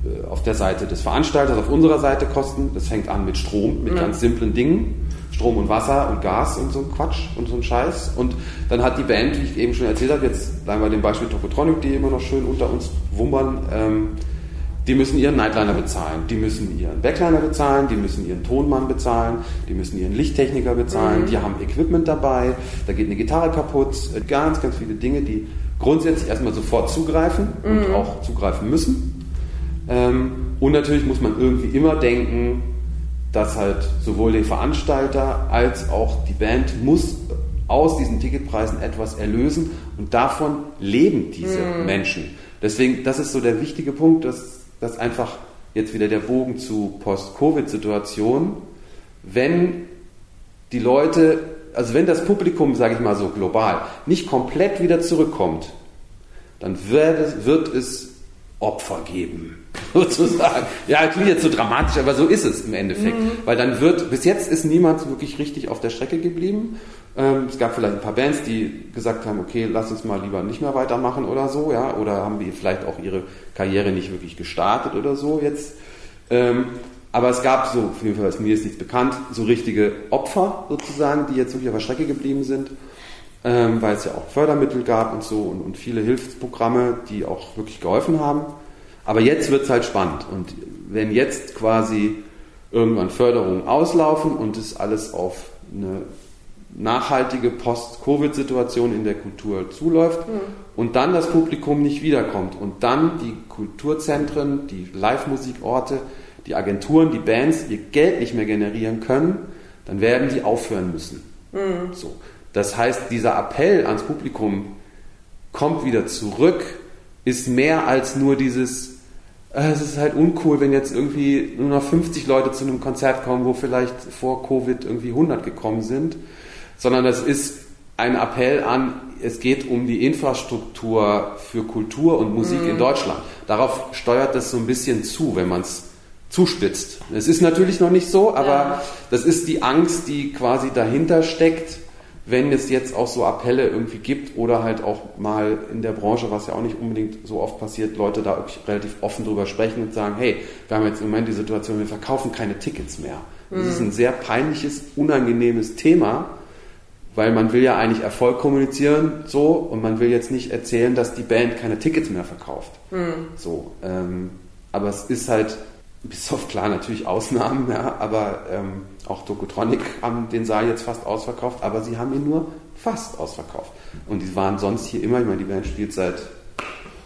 äh, auf der Seite des Veranstalters, auf unserer Seite Kosten. Das fängt an mit Strom, mit mhm. ganz simplen Dingen. Strom und Wasser und Gas und so ein Quatsch und so ein Scheiß. Und dann hat die Band, wie ich eben schon erzählt habe, jetzt bleiben wir dem Beispiel Tokotronic, die immer noch schön unter uns wummern, ähm, die müssen ihren Nightliner bezahlen, die müssen ihren Backliner bezahlen, die müssen ihren Tonmann bezahlen, die müssen ihren Lichttechniker bezahlen, mhm. die haben Equipment dabei, da geht eine Gitarre kaputt, äh, ganz, ganz viele Dinge, die grundsätzlich erstmal sofort zugreifen mhm. und auch zugreifen müssen. Ähm, und natürlich muss man irgendwie immer denken, dass halt sowohl der Veranstalter als auch die Band muss aus diesen Ticketpreisen etwas erlösen und davon leben diese mhm. Menschen. Deswegen, das ist so der wichtige Punkt, dass dass einfach jetzt wieder der Bogen zu Post-Covid-Situation, wenn die Leute, also wenn das Publikum, sage ich mal so global, nicht komplett wieder zurückkommt, dann wird es, wird es Opfer geben, sozusagen. Ja, klingt jetzt so dramatisch, aber so ist es im Endeffekt. Mhm. Weil dann wird, bis jetzt ist niemand wirklich richtig auf der Strecke geblieben. Ähm, es gab vielleicht ein paar Bands, die gesagt haben, okay, lass uns mal lieber nicht mehr weitermachen oder so, ja, oder haben die vielleicht auch ihre Karriere nicht wirklich gestartet oder so jetzt. Ähm, aber es gab so, auf jeden Fall ist mir jetzt nichts bekannt, so richtige Opfer sozusagen, die jetzt wirklich auf der Strecke geblieben sind ähm, weil es ja auch Fördermittel gab und so und, und viele Hilfsprogramme, die auch wirklich geholfen haben. Aber jetzt wird es halt spannend. Und wenn jetzt quasi irgendwann Förderungen auslaufen und es alles auf eine nachhaltige Post-Covid-Situation in der Kultur zuläuft mhm. und dann das Publikum nicht wiederkommt und dann die Kulturzentren, die Live-Musikorte, die Agenturen, die Bands ihr Geld nicht mehr generieren können, dann werden die aufhören müssen. Mhm. So. Das heißt, dieser Appell ans Publikum, kommt wieder zurück, ist mehr als nur dieses, äh, es ist halt uncool, wenn jetzt irgendwie nur noch 50 Leute zu einem Konzert kommen, wo vielleicht vor Covid irgendwie 100 gekommen sind, sondern das ist ein Appell an, es geht um die Infrastruktur für Kultur und Musik mhm. in Deutschland. Darauf steuert das so ein bisschen zu, wenn man es zuspitzt. Es ist natürlich noch nicht so, aber ja. das ist die Angst, die quasi dahinter steckt wenn es jetzt auch so Appelle irgendwie gibt oder halt auch mal in der Branche, was ja auch nicht unbedingt so oft passiert, Leute da wirklich relativ offen drüber sprechen und sagen, hey, wir haben jetzt im Moment die Situation, wir verkaufen keine Tickets mehr. Das ist ein mhm. sehr peinliches, unangenehmes Thema, weil man will ja eigentlich Erfolg kommunizieren, so, und man will jetzt nicht erzählen, dass die Band keine Tickets mehr verkauft. Mhm. So, ähm, aber es ist halt, bis auf klar natürlich Ausnahmen, ja, aber ähm, auch Tokotronic haben den Saal jetzt fast ausverkauft, aber sie haben ihn nur fast ausverkauft. Und die waren sonst hier immer, ich meine, die Band spielt seit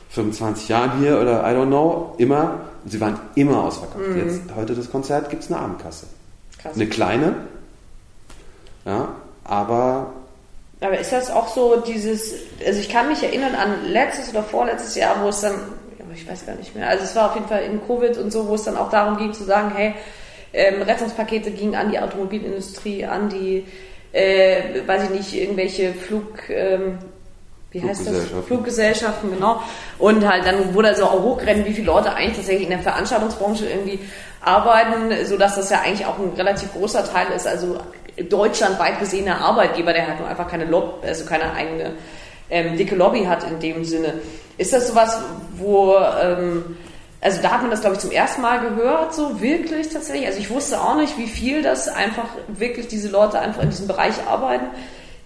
25 Jahren hier oder I don't know, immer, und sie waren immer ausverkauft. Mhm. Jetzt, heute das Konzert gibt es eine Abendkasse. Krass. Eine kleine, ja, aber aber ist das auch so dieses, also ich kann mich erinnern an letztes oder vorletztes Jahr, wo es dann ich weiß gar nicht mehr. Also es war auf jeden Fall in Covid und so, wo es dann auch darum ging zu sagen, hey, ähm, Rettungspakete gingen an die Automobilindustrie, an die, äh, weiß ich nicht, irgendwelche Flug, ähm, wie heißt das? Fluggesellschaften, genau. Und halt dann wurde also auch hochgerannt, wie viele Leute eigentlich tatsächlich in der Veranstaltungsbranche irgendwie arbeiten, so dass das ja eigentlich auch ein relativ großer Teil ist. Also deutschlandweit gesehener Arbeitgeber, der halt nur einfach keine Lob, also keine eigene ähm, dicke Lobby hat in dem Sinne. Ist das sowas, wo, ähm, also da hat man das, glaube ich, zum ersten Mal gehört, so wirklich tatsächlich. Also ich wusste auch nicht, wie viel das einfach wirklich diese Leute einfach in diesem Bereich arbeiten.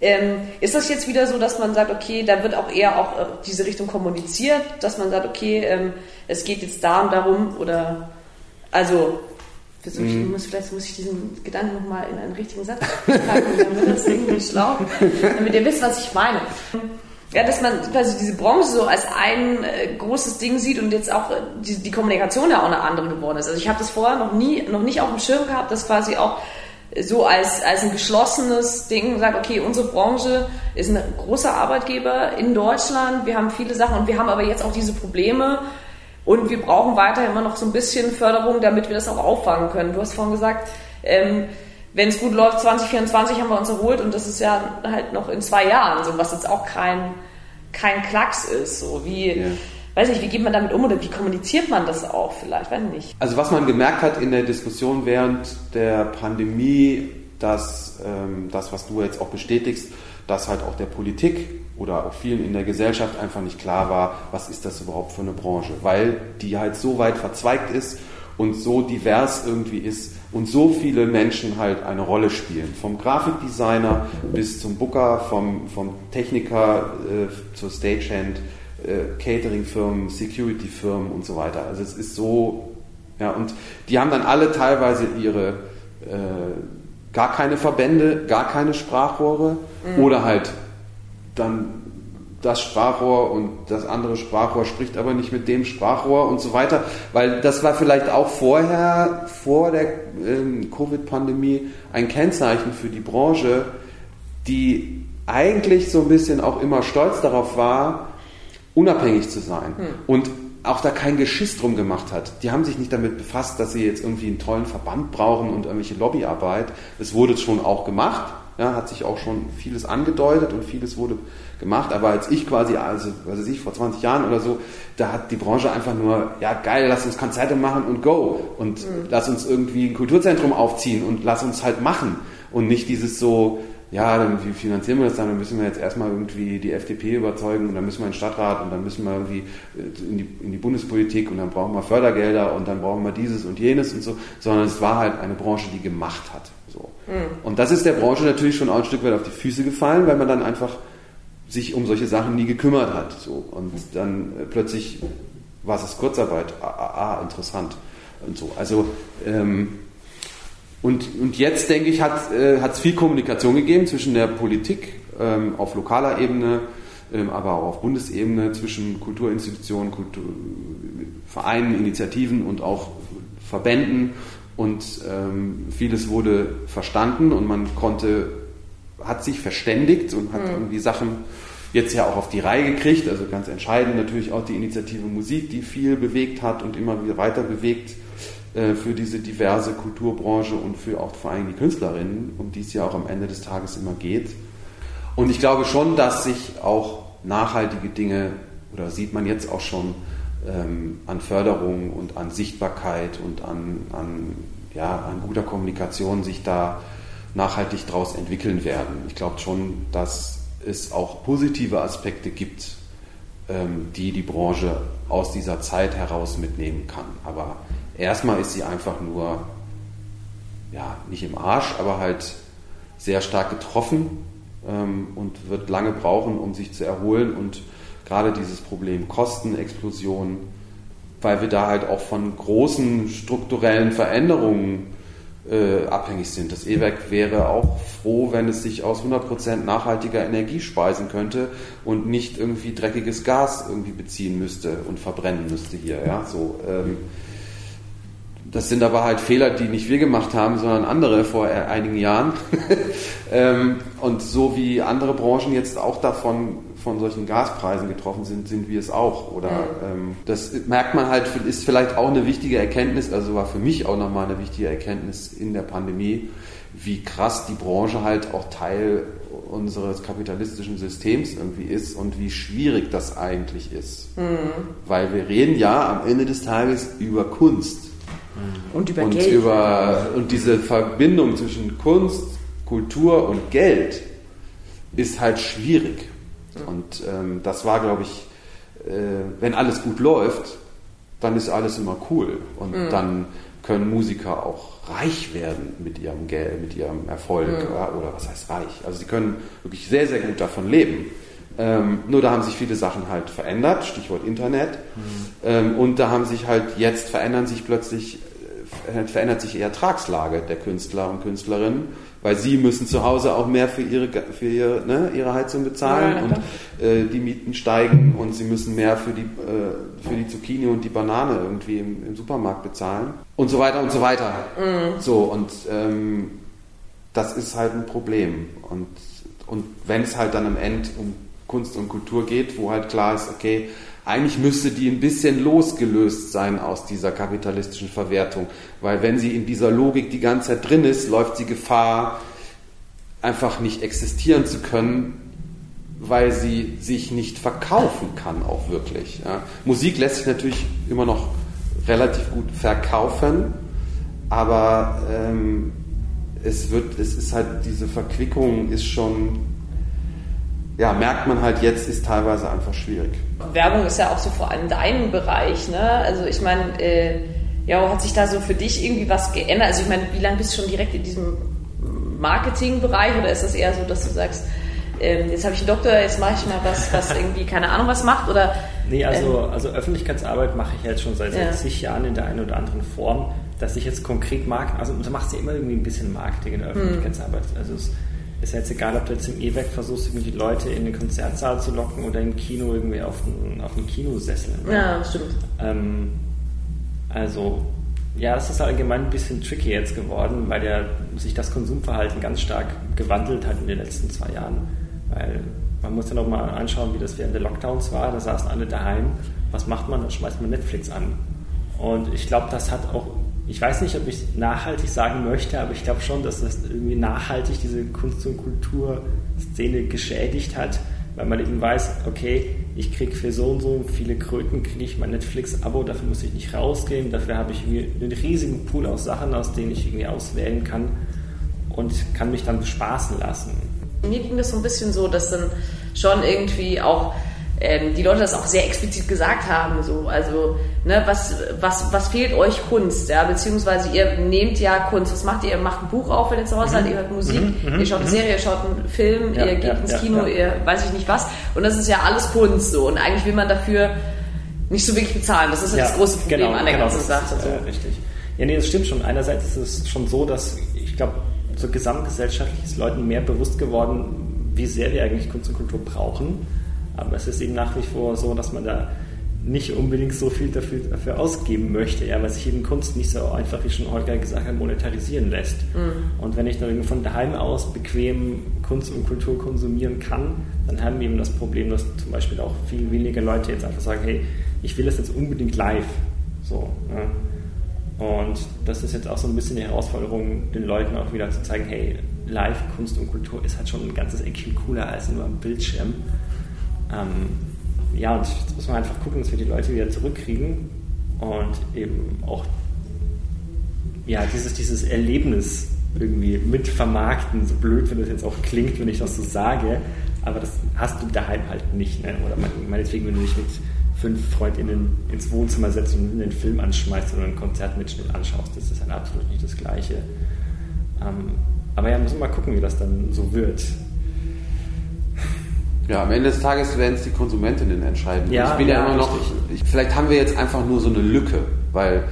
Ähm, ist das jetzt wieder so, dass man sagt, okay, da wird auch eher auch äh, diese Richtung kommuniziert, dass man sagt, okay, ähm, es geht jetzt da und darum oder also ich, mm. muss, vielleicht muss ich diesen Gedanken nochmal in einen richtigen Satz packen, damit das irgendwie schlau, damit ihr wisst, was ich meine ja, dass man quasi diese Branche so als ein äh, großes Ding sieht und jetzt auch äh, die, die Kommunikation ja auch eine andere geworden ist. Also ich habe das vorher noch nie, noch nicht auf dem Schirm gehabt, dass quasi auch so als, als ein geschlossenes Ding sagt, okay, unsere Branche ist ein großer Arbeitgeber in Deutschland, wir haben viele Sachen und wir haben aber jetzt auch diese Probleme und wir brauchen weiter immer noch so ein bisschen Förderung, damit wir das auch auffangen können. Du hast vorhin gesagt, ähm, wenn es gut läuft, 2024 haben wir uns erholt und das ist ja halt noch in zwei Jahren, so was jetzt auch kein, kein Klacks ist. So wie, ja. weiß nicht, wie geht man damit um oder wie kommuniziert man das auch vielleicht, weiß nicht. Also was man gemerkt hat in der Diskussion während der Pandemie, dass ähm, das, was du jetzt auch bestätigst, dass halt auch der Politik oder auch vielen in der Gesellschaft einfach nicht klar war, was ist das überhaupt für eine Branche, weil die halt so weit verzweigt ist und so divers irgendwie ist, und so viele Menschen halt eine Rolle spielen. Vom Grafikdesigner bis zum Booker, vom, vom Techniker äh, zur Stagehand, äh, Cateringfirmen, Securityfirmen und so weiter. Also es ist so, ja, und die haben dann alle teilweise ihre äh, gar keine Verbände, gar keine Sprachrohre mhm. oder halt dann das Sprachrohr und das andere Sprachrohr spricht aber nicht mit dem Sprachrohr und so weiter, weil das war vielleicht auch vorher, vor der ähm, Covid-Pandemie, ein Kennzeichen für die Branche, die eigentlich so ein bisschen auch immer stolz darauf war, unabhängig zu sein hm. und auch da kein Geschiss drum gemacht hat. Die haben sich nicht damit befasst, dass sie jetzt irgendwie einen tollen Verband brauchen und irgendwelche Lobbyarbeit. Es wurde schon auch gemacht, ja, hat sich auch schon vieles angedeutet und vieles wurde gemacht. Aber als ich quasi, also was weiß ich, vor 20 Jahren oder so, da hat die Branche einfach nur, ja geil, lass uns Konzerte machen und go. Und mhm. lass uns irgendwie ein Kulturzentrum aufziehen und lass uns halt machen. Und nicht dieses so, ja, dann, wie finanzieren wir das dann? Dann müssen wir jetzt erstmal irgendwie die FDP überzeugen und dann müssen wir in den Stadtrat und dann müssen wir irgendwie äh, in die, in die Bundespolitik und dann brauchen wir Fördergelder und dann brauchen wir dieses und jenes und so, sondern es war halt eine Branche, die gemacht hat. So. Mhm. Und das ist der Branche natürlich schon auch ein Stück weit auf die Füße gefallen, weil man dann einfach sich um solche Sachen nie gekümmert hat. So. Und dann äh, plötzlich war es Kurzarbeit, ah, ah, ah, interessant und so. Also ähm, und, und jetzt denke ich, hat es äh, viel Kommunikation gegeben zwischen der Politik ähm, auf lokaler Ebene, ähm, aber auch auf Bundesebene zwischen Kulturinstitutionen, Kultur, Vereinen, Initiativen und auch Verbänden und ähm, vieles wurde verstanden und man konnte, hat sich verständigt und hat mhm. irgendwie Sachen jetzt ja auch auf die Reihe gekriegt. Also ganz entscheidend natürlich auch die Initiative Musik, die viel bewegt hat und immer wieder weiter bewegt äh, für diese diverse Kulturbranche und für auch vor allem die Künstlerinnen, um die es ja auch am Ende des Tages immer geht. Und ich glaube schon, dass sich auch nachhaltige Dinge, oder sieht man jetzt auch schon, ähm, an Förderung und an Sichtbarkeit und an, an, ja, an guter Kommunikation sich da nachhaltig daraus entwickeln werden. Ich glaube schon, dass es auch positive Aspekte gibt, ähm, die die Branche aus dieser Zeit heraus mitnehmen kann. Aber erstmal ist sie einfach nur, ja, nicht im Arsch, aber halt sehr stark getroffen ähm, und wird lange brauchen, um sich zu erholen und gerade dieses Problem Kostenexplosion, weil wir da halt auch von großen strukturellen Veränderungen äh, abhängig sind. Das E-Werk wäre auch froh, wenn es sich aus 100% nachhaltiger Energie speisen könnte und nicht irgendwie dreckiges Gas irgendwie beziehen müsste und verbrennen müsste hier. Ja? So, ähm, das sind aber halt Fehler, die nicht wir gemacht haben, sondern andere vor einigen Jahren. ähm, und so wie andere Branchen jetzt auch davon von solchen Gaspreisen getroffen sind, sind wir es auch. Oder ähm, das merkt man halt, ist vielleicht auch eine wichtige Erkenntnis, also war für mich auch nochmal eine wichtige Erkenntnis in der Pandemie, wie krass die Branche halt auch Teil unseres kapitalistischen Systems irgendwie ist und wie schwierig das eigentlich ist. Mhm. Weil wir reden ja am Ende des Tages über Kunst. Und über und Geld. Über, und diese Verbindung zwischen Kunst, Kultur und Geld ist halt schwierig. Und ähm, das war, glaube ich, äh, wenn alles gut läuft, dann ist alles immer cool. Und mhm. dann können Musiker auch reich werden mit ihrem Geld, mit ihrem Erfolg. Mhm. Oder was heißt reich? Also sie können wirklich sehr, sehr gut davon leben. Ähm, nur da haben sich viele Sachen halt verändert, Stichwort Internet. Mhm. Ähm, und da haben sich halt jetzt verändern sich plötzlich, äh, verändert sich die Ertragslage der Künstler und Künstlerinnen weil sie müssen zu Hause auch mehr für ihre, für ihre, ne, ihre Heizung bezahlen ja, und äh, die Mieten steigen und sie müssen mehr für die, äh, für die Zucchini und die Banane irgendwie im, im, Supermarkt bezahlen und so weiter und so weiter. Mhm. So und ähm, das ist halt ein Problem. Und, und wenn es halt dann am Ende um Kunst und Kultur geht, wo halt klar ist, okay, eigentlich müsste die ein bisschen losgelöst sein aus dieser kapitalistischen Verwertung, weil wenn sie in dieser Logik die ganze Zeit drin ist, läuft sie Gefahr, einfach nicht existieren zu können, weil sie sich nicht verkaufen kann, auch wirklich. Ja. Musik lässt sich natürlich immer noch relativ gut verkaufen, aber ähm, es wird, es ist halt diese Verquickung ist schon, ja, merkt man halt jetzt, ist teilweise einfach schwierig. Werbung ist ja auch so vor allem dein Bereich, ne? Also ich meine, äh, ja, hat sich da so für dich irgendwie was geändert? Also ich meine, wie lange bist du schon direkt in diesem Marketingbereich oder ist das eher so, dass du sagst, ähm, jetzt habe ich einen Doktor, jetzt mache ich mal was, was irgendwie keine Ahnung was macht oder? Nee, also, ähm, also Öffentlichkeitsarbeit mache ich jetzt schon seit, ja. seit zig Jahren in der einen oder anderen Form, dass ich jetzt konkret Marken, also du machst ja immer irgendwie ein bisschen Marketing in der hm. Öffentlichkeitsarbeit. Hm. Also es ist jetzt egal, ob du jetzt im E-Werk versuchst, irgendwie die Leute in den Konzertsaal zu locken oder im Kino irgendwie auf einen, auf einen Kinosessel. Ne? Ja, stimmt. Ähm, also ja, das ist allgemein ein bisschen tricky jetzt geworden, weil ja sich das Konsumverhalten ganz stark gewandelt hat in den letzten zwei Jahren. Weil man muss ja noch mal anschauen, wie das während der Lockdowns war. Da saßen alle daheim. Was macht man? Dann schmeißt man Netflix an. Und ich glaube, das hat auch, ich weiß nicht, ob ich nachhaltig sagen möchte, aber ich glaube schon, dass das irgendwie nachhaltig diese Kunst- und Kulturszene geschädigt hat, weil man eben weiß, okay, ich kriege für so und so viele Kröten, kriege ich mein Netflix-Abo, dafür muss ich nicht rausgehen, dafür habe ich einen riesigen Pool aus Sachen, aus denen ich irgendwie auswählen kann und kann mich dann bespaßen lassen. Mir ging das so ein bisschen so, dass dann schon irgendwie auch ähm, die Leute das auch sehr explizit gesagt haben. So. Also, ne, was, was, was fehlt euch Kunst? Ja? Beziehungsweise ihr nehmt ja Kunst. Was macht ihr? Ihr macht ein Buch auf, wenn ihr zu Hause seid, mhm. ihr hört Musik, mhm. mhm. ihr schaut eine. Serie, ihr schaut einen Film, ja, ihr geht ja, ins Kino, ihr weiß ich nicht was. Und das ist ja alles Kunst so. Und eigentlich will man dafür nicht so wirklich bezahlen. Das ist ja, das große Problem genau, an der genau, ganzen Sache. Ist, äh, richtig. Ja, nee, das stimmt schon. Einerseits ist es schon so, dass ich glaube, so gesamtgesellschaftlich ist Leuten mehr bewusst geworden, wie sehr wir eigentlich Kunst und Kultur brauchen. Aber es ist eben nach wie vor so, dass man da nicht unbedingt so viel dafür, dafür ausgeben möchte, ja, weil sich eben Kunst nicht so einfach, wie schon Holger gesagt hat, monetarisieren lässt. Mhm. Und wenn ich dann von daheim aus bequem Kunst und Kultur konsumieren kann, dann haben wir eben das Problem, dass zum Beispiel auch viel weniger Leute jetzt einfach sagen, hey, ich will das jetzt unbedingt live. So, ja. Und das ist jetzt auch so ein bisschen die Herausforderung, den Leuten auch wieder zu zeigen, hey, Live, Kunst und Kultur ist halt schon ein ganzes Eckchen cooler als nur am Bildschirm. Ähm, ja, und jetzt muss man einfach gucken, dass wir die Leute wieder zurückkriegen und eben auch ja, dieses, dieses Erlebnis irgendwie mit vermarkten, so blöd, wenn das jetzt auch klingt, wenn ich das so sage, aber das hast du daheim halt nicht. Ne? Oder meinetwegen, wenn du dich mit fünf FreundInnen ins Wohnzimmer setzt und einen Film anschmeißt oder einen Konzertmitschnitt anschaust. Das ist dann absolut nicht das Gleiche. Ähm, aber ja, müssen wir mal gucken, wie das dann so wird. Ja, am Ende des Tages werden es die Konsumentinnen entscheiden. Ja, ich bin ja, ja immer noch. Ich, vielleicht haben wir jetzt einfach nur so eine Lücke, weil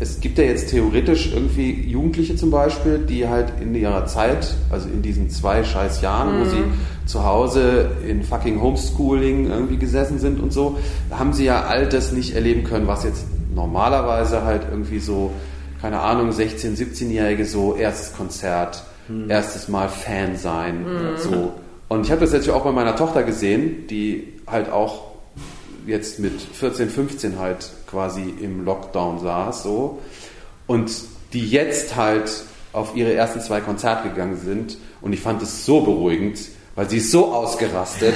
es gibt ja jetzt theoretisch irgendwie Jugendliche zum Beispiel, die halt in ihrer Zeit, also in diesen zwei scheiß Jahren, mhm. wo sie zu Hause in fucking Homeschooling irgendwie gesessen sind und so, haben sie ja all das nicht erleben können, was jetzt normalerweise halt irgendwie so, keine Ahnung, 16-, 17-Jährige so erstes Konzert, mhm. erstes Mal Fan sein, mhm. so. Und ich habe das jetzt auch bei meiner Tochter gesehen, die halt auch jetzt mit 14, 15 halt quasi im Lockdown saß, so. Und die jetzt halt auf ihre ersten zwei Konzerte gegangen sind. Und ich fand es so beruhigend, weil sie ist so ausgerastet.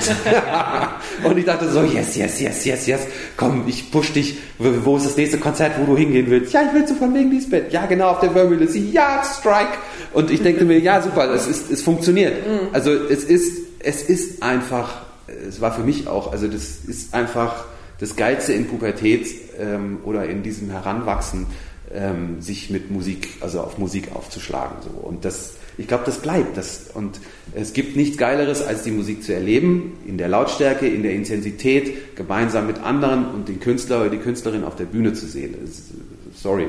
und ich dachte so, yes, yes, yes, yes, yes, komm, ich push dich. Wo ist das nächste Konzert, wo du hingehen willst? Ja, ich will zu von wegen Lisbeth. Ja, genau, auf der Wörmühle. Sie, ja, Strike. Und ich denke mir, ja, super, es, ist, es funktioniert. Mhm. Also es ist, es ist einfach, es war für mich auch, also das ist einfach das Geilste in Pubertät ähm, oder in diesem Heranwachsen, ähm, sich mit Musik, also auf Musik aufzuschlagen. So. Und das, ich glaube, das bleibt. Das, und es gibt nichts Geileres, als die Musik zu erleben, in der Lautstärke, in der Intensität, gemeinsam mit anderen und den Künstler oder die Künstlerin auf der Bühne zu sehen. Sorry,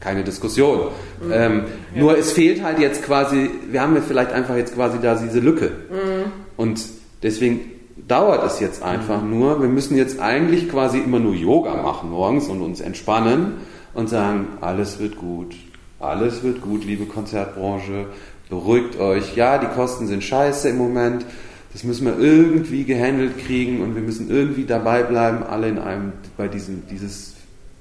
keine Diskussion. Mhm. Ähm, ja. Nur es fehlt halt jetzt quasi, wir haben jetzt vielleicht einfach jetzt quasi da diese Lücke. Mhm. Und deswegen dauert es jetzt einfach mhm. nur. Wir müssen jetzt eigentlich quasi immer nur Yoga machen morgens und uns entspannen und sagen, alles wird gut. Alles wird gut, liebe Konzertbranche. Beruhigt euch. Ja, die Kosten sind scheiße im Moment. Das müssen wir irgendwie gehandelt kriegen und wir müssen irgendwie dabei bleiben, alle in einem, bei diesem, dieses,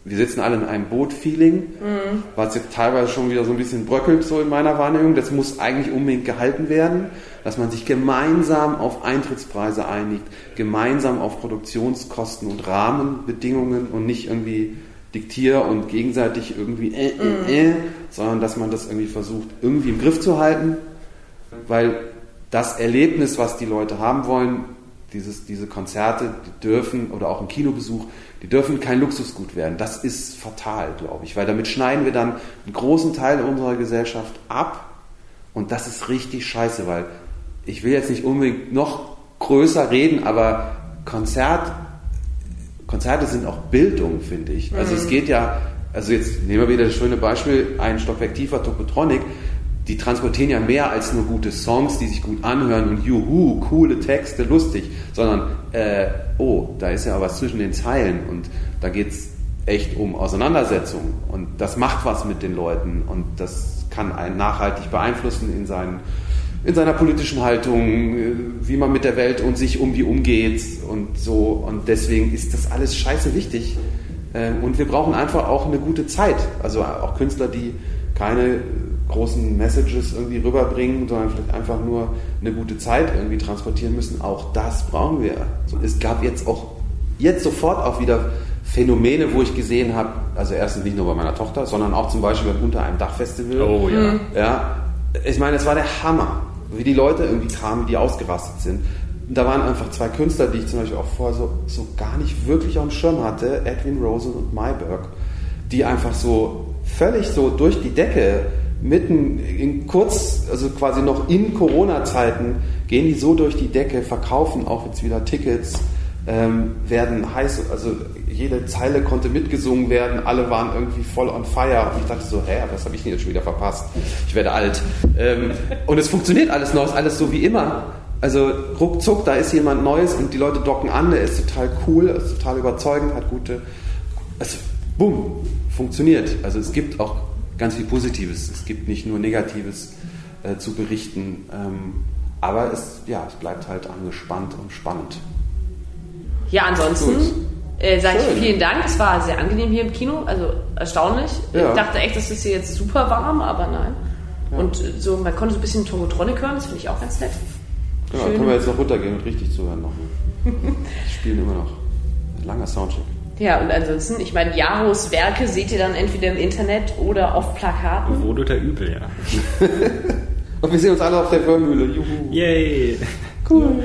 wir sitzen alle in einem Boot-Feeling, mhm. was jetzt teilweise schon wieder so ein bisschen bröckelt, so in meiner Wahrnehmung. Das muss eigentlich unbedingt gehalten werden, dass man sich gemeinsam auf Eintrittspreise einigt, gemeinsam auf Produktionskosten und Rahmenbedingungen und nicht irgendwie diktier und gegenseitig irgendwie äh, äh, äh, sondern dass man das irgendwie versucht, irgendwie im Griff zu halten, weil das Erlebnis, was die Leute haben wollen, dieses, diese Konzerte, die dürfen, oder auch ein Kinobesuch, die dürfen kein Luxusgut werden. Das ist fatal, glaube ich, weil damit schneiden wir dann einen großen Teil unserer Gesellschaft ab und das ist richtig scheiße, weil ich will jetzt nicht unbedingt noch größer reden, aber Konzert Konzerte sind auch Bildung, finde ich. Also mhm. es geht ja, also jetzt nehmen wir wieder das schöne Beispiel, ein Stockwerk tiefer Tokotronic, die transportieren ja mehr als nur gute Songs, die sich gut anhören und juhu, coole Texte, lustig, sondern äh, oh, da ist ja was zwischen den Zeilen und da geht es echt um Auseinandersetzung und das macht was mit den Leuten und das kann einen nachhaltig beeinflussen in seinen in seiner politischen Haltung, äh, wie man mit der Welt und sich um die umgeht und so. Und deswegen ist das alles scheiße wichtig. Ähm, und wir brauchen einfach auch eine gute Zeit. Also auch Künstler, die keine großen Messages irgendwie rüberbringen, sondern vielleicht einfach nur eine gute Zeit irgendwie transportieren müssen. Auch das brauchen wir. Es gab jetzt auch, jetzt sofort auch wieder Phänomene, wo ich gesehen habe, also erstens nicht nur bei meiner Tochter, sondern auch zum Beispiel beim Unter einem Dach Festival. Oh ja. Ja, ich meine, es war der Hammer wie die Leute irgendwie kamen, die ausgerastet sind. Da waren einfach zwei Künstler, die ich zum Beispiel auch vorher so, so gar nicht wirklich auf dem Schirm hatte, Edwin Rosen und Mayberg, die einfach so völlig so durch die Decke, mitten in kurz, also quasi noch in Corona-Zeiten, gehen die so durch die Decke, verkaufen auch jetzt wieder Tickets, ähm, werden heiß, also jede Zeile konnte mitgesungen werden, alle waren irgendwie voll on fire und ich dachte so, hä, was habe ich denn jetzt schon wieder verpasst? Ich werde alt. Ähm, und es funktioniert alles noch, ist alles so wie immer. Also ruckzuck, da ist jemand Neues und die Leute docken an, der ist total cool, ist total überzeugend, hat gute, also bumm, funktioniert. Also es gibt auch ganz viel Positives, es gibt nicht nur Negatives äh, zu berichten, ähm, aber es, ja, es bleibt halt angespannt und spannend. Ja, ansonsten äh, sage ich vielen Dank. Es war sehr angenehm hier im Kino, also erstaunlich. Ja. Ich dachte echt, das ist hier jetzt super warm, aber nein. Ja. Und so, man konnte so ein bisschen Togotronic hören, das finde ich auch ganz nett. Genau, Schön. können wir jetzt noch runtergehen und richtig zuhören noch. Die spielen immer noch. Langer Soundcheck. Ja, und ansonsten, ich meine, Jaros Werke seht ihr dann entweder im Internet oder auf Plakaten. Wohl oder übel, ja. und wir sehen uns alle auf der Hörmühle. Juhu. Yay. Cool.